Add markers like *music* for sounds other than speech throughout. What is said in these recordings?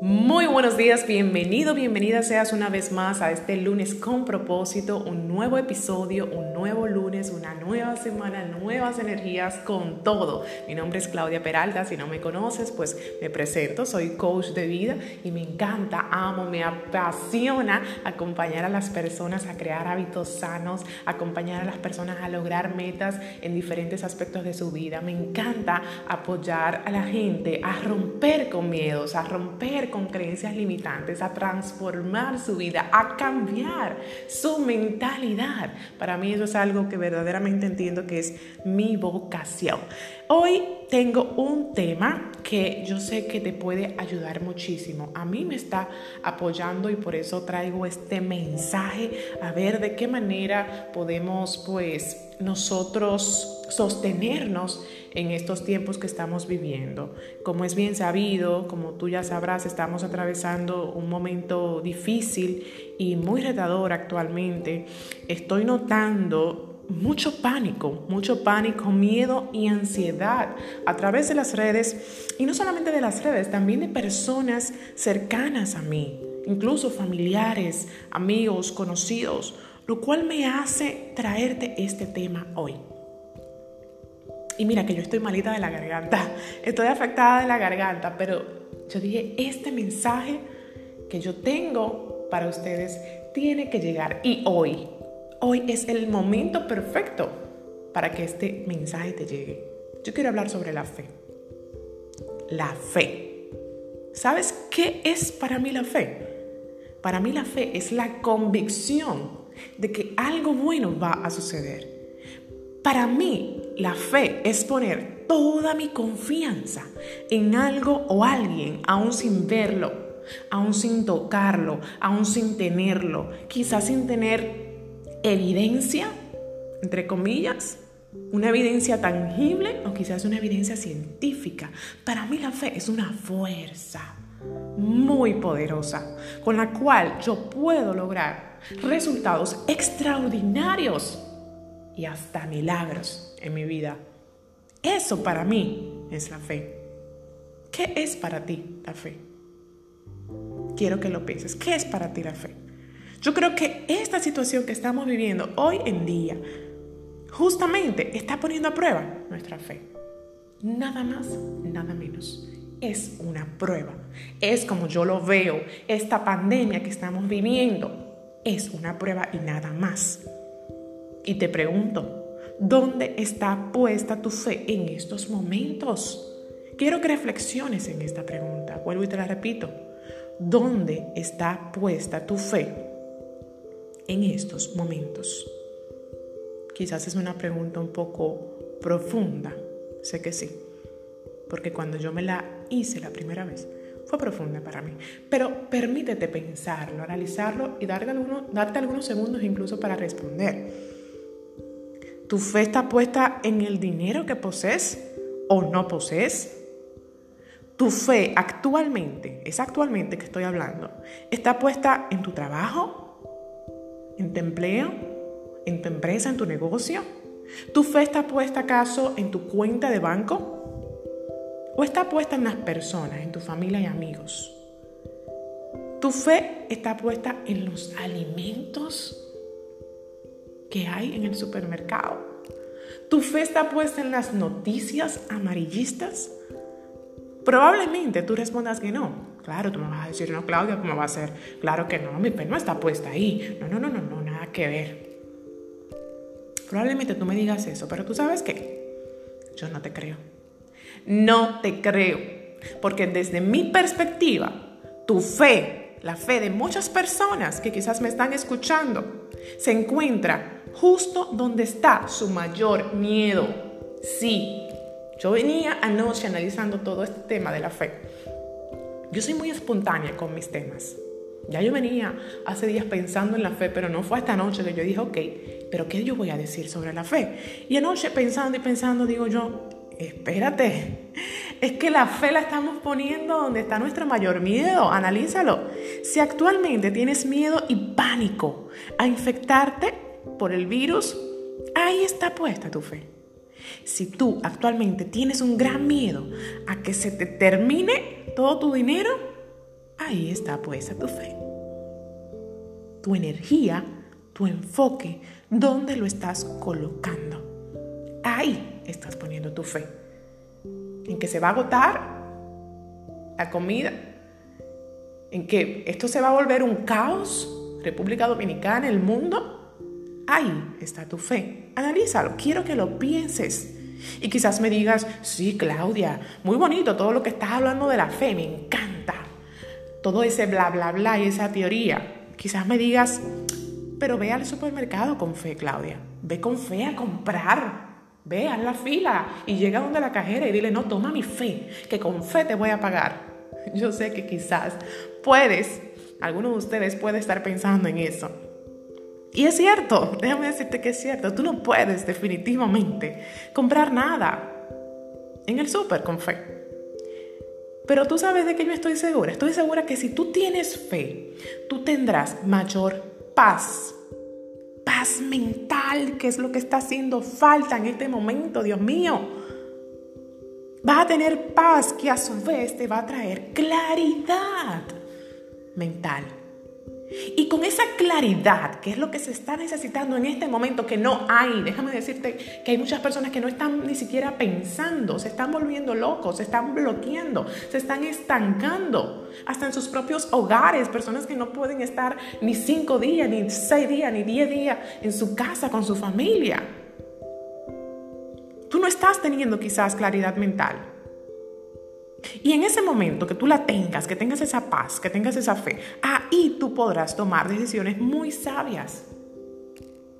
Muy buenos días, bienvenido, bienvenida seas una vez más a este lunes con propósito, un nuevo episodio, nuevo lunes, una nueva semana, nuevas energías con todo. Mi nombre es Claudia Peralta, si no me conoces, pues me presento, soy coach de vida y me encanta, amo, me apasiona acompañar a las personas a crear hábitos sanos, acompañar a las personas a lograr metas en diferentes aspectos de su vida. Me encanta apoyar a la gente a romper con miedos, a romper con creencias limitantes, a transformar su vida, a cambiar su mentalidad. Para mí eso es algo que verdaderamente entiendo que es mi vocación. Hoy tengo un tema que yo sé que te puede ayudar muchísimo. A mí me está apoyando y por eso traigo este mensaje a ver de qué manera podemos pues nosotros sostenernos en estos tiempos que estamos viviendo. Como es bien sabido, como tú ya sabrás, estamos atravesando un momento difícil y muy retador actualmente. Estoy notando mucho pánico, mucho pánico, miedo y ansiedad a través de las redes y no solamente de las redes, también de personas cercanas a mí, incluso familiares, amigos, conocidos, lo cual me hace traerte este tema hoy. Y mira que yo estoy malita de la garganta, *laughs* estoy afectada de la garganta, pero yo dije, este mensaje que yo tengo para ustedes tiene que llegar. Y hoy, hoy es el momento perfecto para que este mensaje te llegue. Yo quiero hablar sobre la fe. La fe. ¿Sabes qué es para mí la fe? Para mí la fe es la convicción de que algo bueno va a suceder. Para mí la fe es poner toda mi confianza en algo o alguien, aún sin verlo, aún sin tocarlo, aún sin tenerlo, quizás sin tener evidencia, entre comillas, una evidencia tangible o quizás una evidencia científica. Para mí la fe es una fuerza muy poderosa con la cual yo puedo lograr resultados extraordinarios y hasta milagros en mi vida. Eso para mí es la fe. ¿Qué es para ti la fe? Quiero que lo pienses. ¿Qué es para ti la fe? Yo creo que esta situación que estamos viviendo hoy en día justamente está poniendo a prueba nuestra fe. Nada más, nada menos. Es una prueba. Es como yo lo veo. Esta pandemia que estamos viviendo es una prueba y nada más. Y te pregunto, ¿dónde está puesta tu fe en estos momentos? Quiero que reflexiones en esta pregunta. Vuelvo y te la repito. ¿Dónde está puesta tu fe en estos momentos? Quizás es una pregunta un poco profunda, sé que sí, porque cuando yo me la hice la primera vez, fue profunda para mí. Pero permítete pensarlo, analizarlo y darte, darte algunos segundos incluso para responder. ¿Tu fe está puesta en el dinero que posees o no posees? ¿Tu fe actualmente, es actualmente que estoy hablando, está puesta en tu trabajo, en tu empleo, en tu empresa, en tu negocio? ¿Tu fe está puesta acaso en tu cuenta de banco? ¿O está puesta en las personas, en tu familia y amigos? ¿Tu fe está puesta en los alimentos que hay en el supermercado? ¿Tu fe está puesta en las noticias amarillistas? Probablemente tú respondas que no. Claro, tú me vas a decir, no, Claudia, ¿cómo va a ser? Claro que no, mi fe no está puesta ahí. No, no, no, no, no, nada que ver. Probablemente tú me digas eso, pero tú sabes qué? Yo no te creo. No te creo. Porque desde mi perspectiva, tu fe, la fe de muchas personas que quizás me están escuchando, se encuentra justo donde está su mayor miedo. Sí, yo venía anoche analizando todo este tema de la fe. Yo soy muy espontánea con mis temas. Ya yo venía hace días pensando en la fe, pero no fue esta noche que yo dije, ok, pero ¿qué yo voy a decir sobre la fe? Y anoche pensando y pensando, digo yo, espérate, es que la fe la estamos poniendo donde está nuestro mayor miedo, analízalo. Si actualmente tienes miedo y pánico a infectarte, por el virus, ahí está puesta tu fe. Si tú actualmente tienes un gran miedo a que se te termine todo tu dinero, ahí está puesta tu fe. Tu energía, tu enfoque, ¿dónde lo estás colocando? Estás poniendo tu fe. En que se va a agotar la comida, en que esto se va a volver un caos, República Dominicana, el mundo. Ahí está tu fe. Analízalo, quiero que lo pienses. Y quizás me digas, sí, Claudia, muy bonito todo lo que estás hablando de la fe, me encanta. Todo ese bla, bla, bla y esa teoría. Quizás me digas, pero ve al supermercado con fe, Claudia. Ve con fe a comprar. Ve, a la fila y llega donde la cajera y dile, no, toma mi fe, que con fe te voy a pagar. *laughs* Yo sé que quizás puedes, alguno de ustedes puede estar pensando en eso. Y es cierto, *laughs* déjame decirte que es cierto, tú no puedes definitivamente comprar nada en el súper con fe. Pero tú sabes de qué yo estoy segura. Estoy segura que si tú tienes fe, tú tendrás mayor paz. Paz mental, que es lo que está haciendo falta en este momento, Dios mío. Vas a tener paz que a su vez te va a traer claridad mental. Y con esa claridad, que es lo que se está necesitando en este momento, que no hay, déjame decirte que hay muchas personas que no están ni siquiera pensando, se están volviendo locos, se están bloqueando, se están estancando, hasta en sus propios hogares, personas que no pueden estar ni cinco días, ni seis días, ni diez días en su casa con su familia. Tú no estás teniendo quizás claridad mental. Y en ese momento que tú la tengas, que tengas esa paz, que tengas esa fe, ahí tú podrás tomar decisiones muy sabias.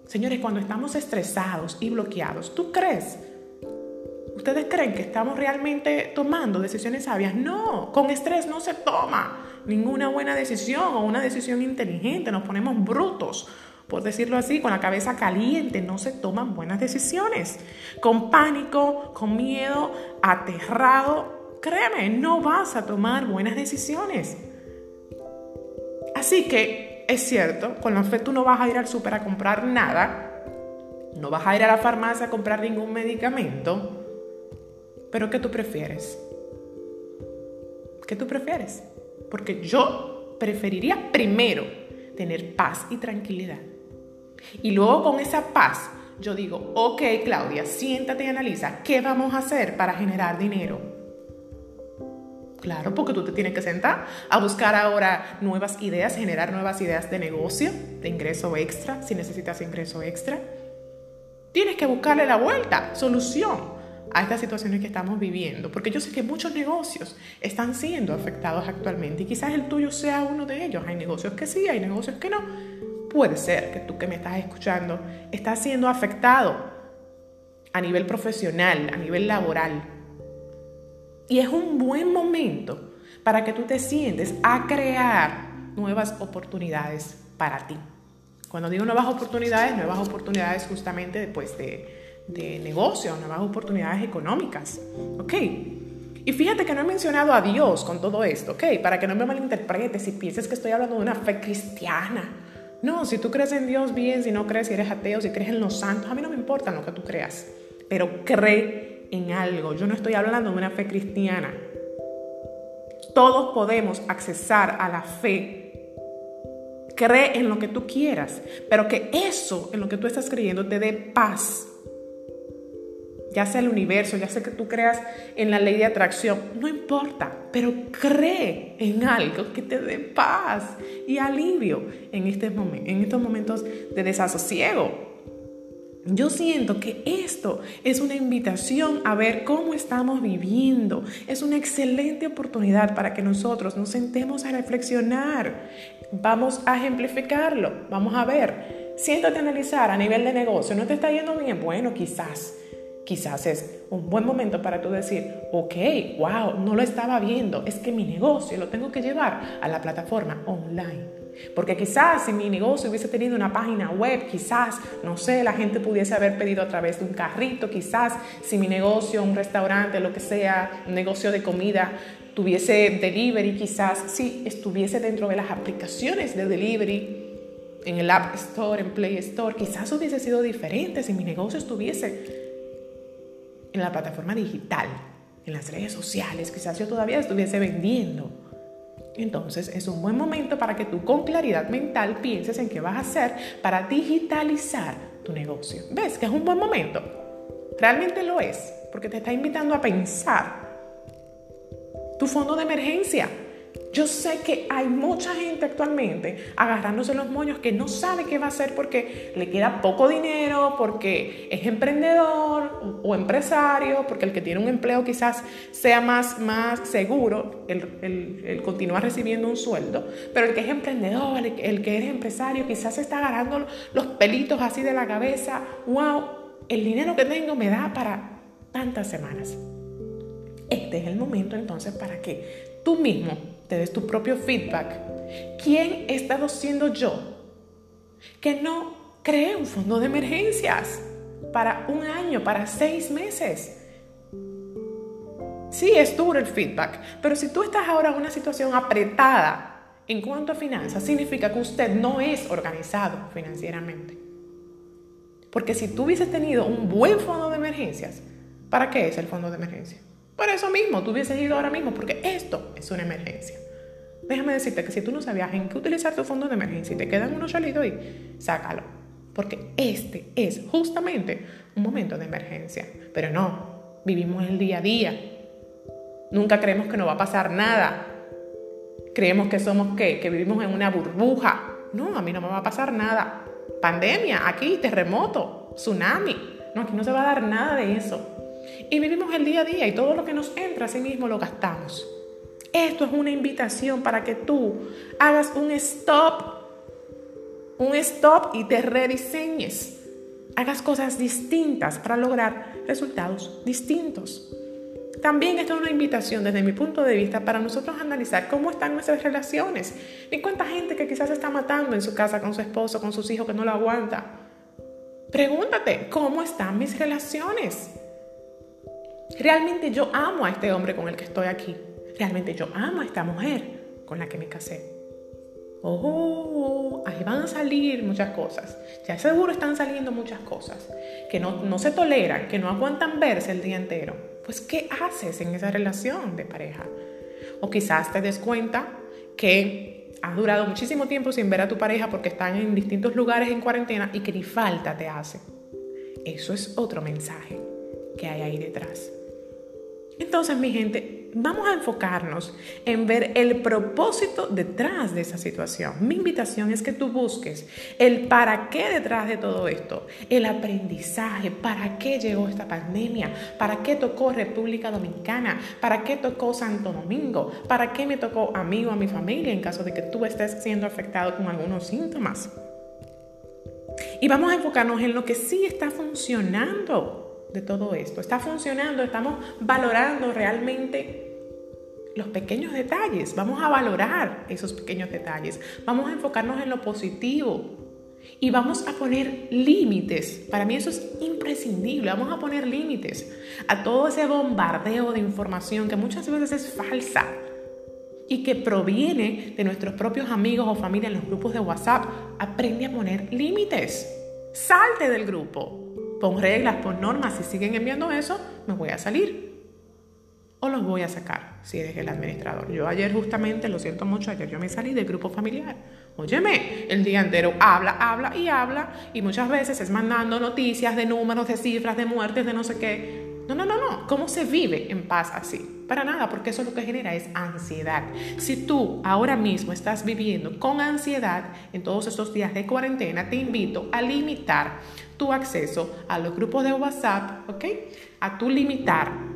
Señores, cuando estamos estresados y bloqueados, ¿tú crees? ¿Ustedes creen que estamos realmente tomando decisiones sabias? No, con estrés no se toma ninguna buena decisión o una decisión inteligente, nos ponemos brutos por decirlo así, con la cabeza caliente, no se toman buenas decisiones. Con pánico, con miedo, aterrado, créeme, no vas a tomar buenas decisiones. Así que es cierto, con la fe tú no vas a ir al súper a comprar nada, no vas a ir a la farmacia a comprar ningún medicamento, pero ¿qué tú prefieres? ¿Qué tú prefieres? Porque yo preferiría primero tener paz y tranquilidad. Y luego con esa paz yo digo, ok Claudia, siéntate y analiza, ¿qué vamos a hacer para generar dinero? Claro, porque tú te tienes que sentar a buscar ahora nuevas ideas, generar nuevas ideas de negocio, de ingreso extra, si necesitas ingreso extra. Tienes que buscarle la vuelta, solución a estas situaciones que estamos viviendo, porque yo sé que muchos negocios están siendo afectados actualmente y quizás el tuyo sea uno de ellos. Hay negocios que sí, hay negocios que no. Puede ser que tú que me estás escuchando estás siendo afectado a nivel profesional, a nivel laboral, y es un buen momento para que tú te sientes a crear nuevas oportunidades para ti. Cuando digo nuevas oportunidades, nuevas oportunidades justamente pues, de, de negocio, nuevas oportunidades económicas. ¿Ok? Y fíjate que no he mencionado a Dios con todo esto, ¿ok? Para que no me malinterpretes y pienses que estoy hablando de una fe cristiana. No, si tú crees en Dios, bien, si no crees, si eres ateo, si crees en los santos, a mí no me importa lo que tú creas, pero cree en algo. Yo no estoy hablando de una fe cristiana. Todos podemos accesar a la fe. Cree en lo que tú quieras, pero que eso en lo que tú estás creyendo te dé paz. Ya sea el universo, ya sea que tú creas en la ley de atracción, no importa, pero cree en algo que te dé paz y alivio en, este en estos momentos de desasosiego. Yo siento que esto es una invitación a ver cómo estamos viviendo. Es una excelente oportunidad para que nosotros nos sentemos a reflexionar. Vamos a ejemplificarlo. Vamos a ver. Siéntate a analizar a nivel de negocio. ¿No te está yendo bien? Bueno, quizás. Quizás es un buen momento para tú decir, ok, wow, no lo estaba viendo. Es que mi negocio lo tengo que llevar a la plataforma online. Porque quizás si mi negocio hubiese tenido una página web, quizás, no sé, la gente pudiese haber pedido a través de un carrito, quizás si mi negocio, un restaurante, lo que sea, un negocio de comida, tuviese delivery, quizás si estuviese dentro de las aplicaciones de delivery, en el App Store, en Play Store, quizás hubiese sido diferente si mi negocio estuviese en la plataforma digital, en las redes sociales, quizás yo todavía estuviese vendiendo. Entonces es un buen momento para que tú con claridad mental pienses en qué vas a hacer para digitalizar tu negocio. ¿Ves que es un buen momento? Realmente lo es, porque te está invitando a pensar tu fondo de emergencia. Yo sé que hay mucha gente actualmente agarrándose los moños que no sabe qué va a hacer porque le queda poco dinero, porque es emprendedor o empresario, porque el que tiene un empleo quizás sea más, más seguro, el, el, continuar recibiendo un sueldo, pero el que es emprendedor, el, el que es empresario, quizás está agarrando los pelitos así de la cabeza, wow, el dinero que tengo me da para tantas semanas. Este es el momento entonces para que tú mismo te tu propio feedback. ¿Quién he estado siendo yo que no cree un fondo de emergencias para un año, para seis meses? Sí, es duro el feedback, pero si tú estás ahora en una situación apretada en cuanto a finanzas, significa que usted no es organizado financieramente. Porque si tú hubieses tenido un buen fondo de emergencias, ¿para qué es el fondo de emergencia? Por eso mismo, tú hubieses ido ahora mismo, porque esto es una emergencia. Déjame decirte que si tú no sabías en qué utilizar tu fondo de emergencia y te quedan unos chalitos ahí, sácalo. Porque este es justamente un momento de emergencia. Pero no, vivimos el día a día. Nunca creemos que no va a pasar nada. Creemos que somos qué, que vivimos en una burbuja. No, a mí no me va a pasar nada. Pandemia, aquí, terremoto, tsunami. No, aquí no se va a dar nada de eso. Y vivimos el día a día y todo lo que nos entra, así mismo lo gastamos. Esto es una invitación para que tú hagas un stop, un stop y te rediseñes. Hagas cosas distintas para lograr resultados distintos. También esto es una invitación desde mi punto de vista para nosotros analizar cómo están nuestras relaciones. Y cuánta gente que quizás está matando en su casa con su esposo, con sus hijos que no lo aguanta. Pregúntate, ¿cómo están mis relaciones? Realmente yo amo a este hombre con el que estoy aquí. Realmente yo amo a esta mujer con la que me casé. Oh, ahí van a salir muchas cosas. Ya seguro están saliendo muchas cosas que no, no se toleran, que no aguantan verse el día entero. Pues, ¿qué haces en esa relación de pareja? O quizás te des cuenta que has durado muchísimo tiempo sin ver a tu pareja porque están en distintos lugares en cuarentena y que ni falta te hace. Eso es otro mensaje que hay ahí detrás. Entonces, mi gente, vamos a enfocarnos en ver el propósito detrás de esa situación. Mi invitación es que tú busques el para qué detrás de todo esto, el aprendizaje, para qué llegó esta pandemia, para qué tocó República Dominicana, para qué tocó Santo Domingo, para qué me tocó a mí o a mi familia en caso de que tú estés siendo afectado con algunos síntomas. Y vamos a enfocarnos en lo que sí está funcionando de todo esto? ¿Está funcionando? ¿Estamos valorando realmente los pequeños detalles? Vamos a valorar esos pequeños detalles. Vamos a enfocarnos en lo positivo. Y vamos a poner límites. Para mí eso es imprescindible. Vamos a poner límites a todo ese bombardeo de información que muchas veces es falsa y que proviene de nuestros propios amigos o familia en los grupos de WhatsApp. Aprende a poner límites. Salte del grupo pon reglas, pon normas, si siguen enviando eso, me voy a salir. O los voy a sacar si eres el administrador. Yo ayer justamente, lo siento mucho, ayer yo me salí del grupo familiar. Óyeme, el día entero habla, habla y habla y muchas veces es mandando noticias de números, de cifras, de muertes, de no sé qué. No, no, no, no. ¿Cómo se vive en paz así? Para nada, porque eso lo que genera es ansiedad. Si tú ahora mismo estás viviendo con ansiedad en todos estos días de cuarentena, te invito a limitar tu acceso a los grupos de WhatsApp, ¿ok? A tu limitar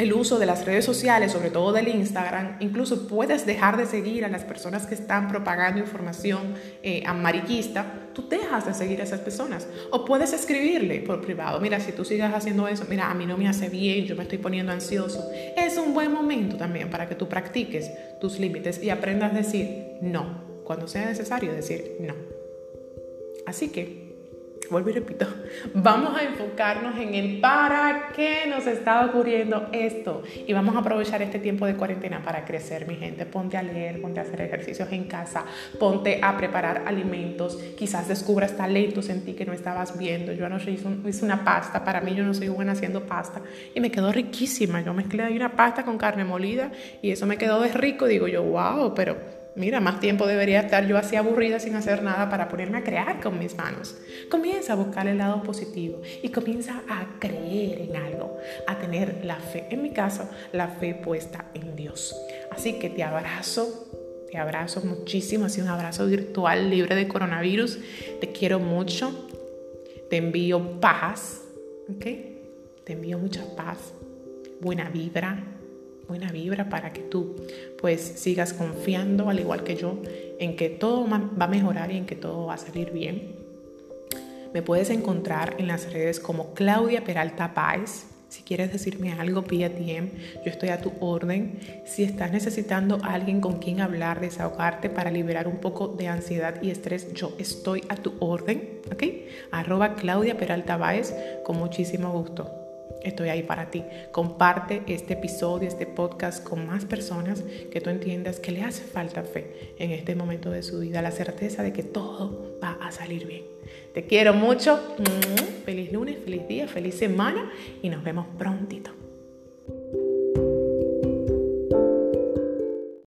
el uso de las redes sociales, sobre todo del Instagram, incluso puedes dejar de seguir a las personas que están propagando información eh, amarillista, tú dejas de seguir a esas personas. O puedes escribirle por privado, mira, si tú sigas haciendo eso, mira, a mí no me hace bien, yo me estoy poniendo ansioso. Es un buen momento también para que tú practiques tus límites y aprendas a decir no, cuando sea necesario decir no. Así que vuelvo y repito, vamos a enfocarnos en el para qué nos está ocurriendo esto y vamos a aprovechar este tiempo de cuarentena para crecer, mi gente. Ponte a leer, ponte a hacer ejercicios en casa, ponte a preparar alimentos, quizás descubras talentos en ti que no estabas viendo. Yo anoche hice, hice una pasta, para mí yo no soy buena haciendo pasta y me quedó riquísima. Yo mezclé ahí una pasta con carne molida y eso me quedó de rico. Digo yo, wow, pero Mira, más tiempo debería estar yo así aburrida sin hacer nada para ponerme a crear con mis manos. Comienza a buscar el lado positivo y comienza a creer en algo, a tener la fe, en mi caso, la fe puesta en Dios. Así que te abrazo, te abrazo muchísimo, así un abrazo virtual libre de coronavirus. Te quiero mucho, te envío paz, ¿ok? Te envío mucha paz, buena vibra, buena vibra para que tú pues sigas confiando, al igual que yo, en que todo va a mejorar y en que todo va a salir bien. Me puedes encontrar en las redes como Claudia Peralta Páez. Si quieres decirme algo, pide DM. Yo estoy a tu orden. Si estás necesitando a alguien con quien hablar, desahogarte para liberar un poco de ansiedad y estrés, yo estoy a tu orden. ¿Ok? Arroba Claudia Peralta Páez con muchísimo gusto estoy ahí para ti. Comparte este episodio, este podcast con más personas que tú entiendas que le hace falta fe en este momento de su vida, la certeza de que todo va a salir bien. Te quiero mucho. Feliz lunes, feliz día, feliz semana y nos vemos prontito.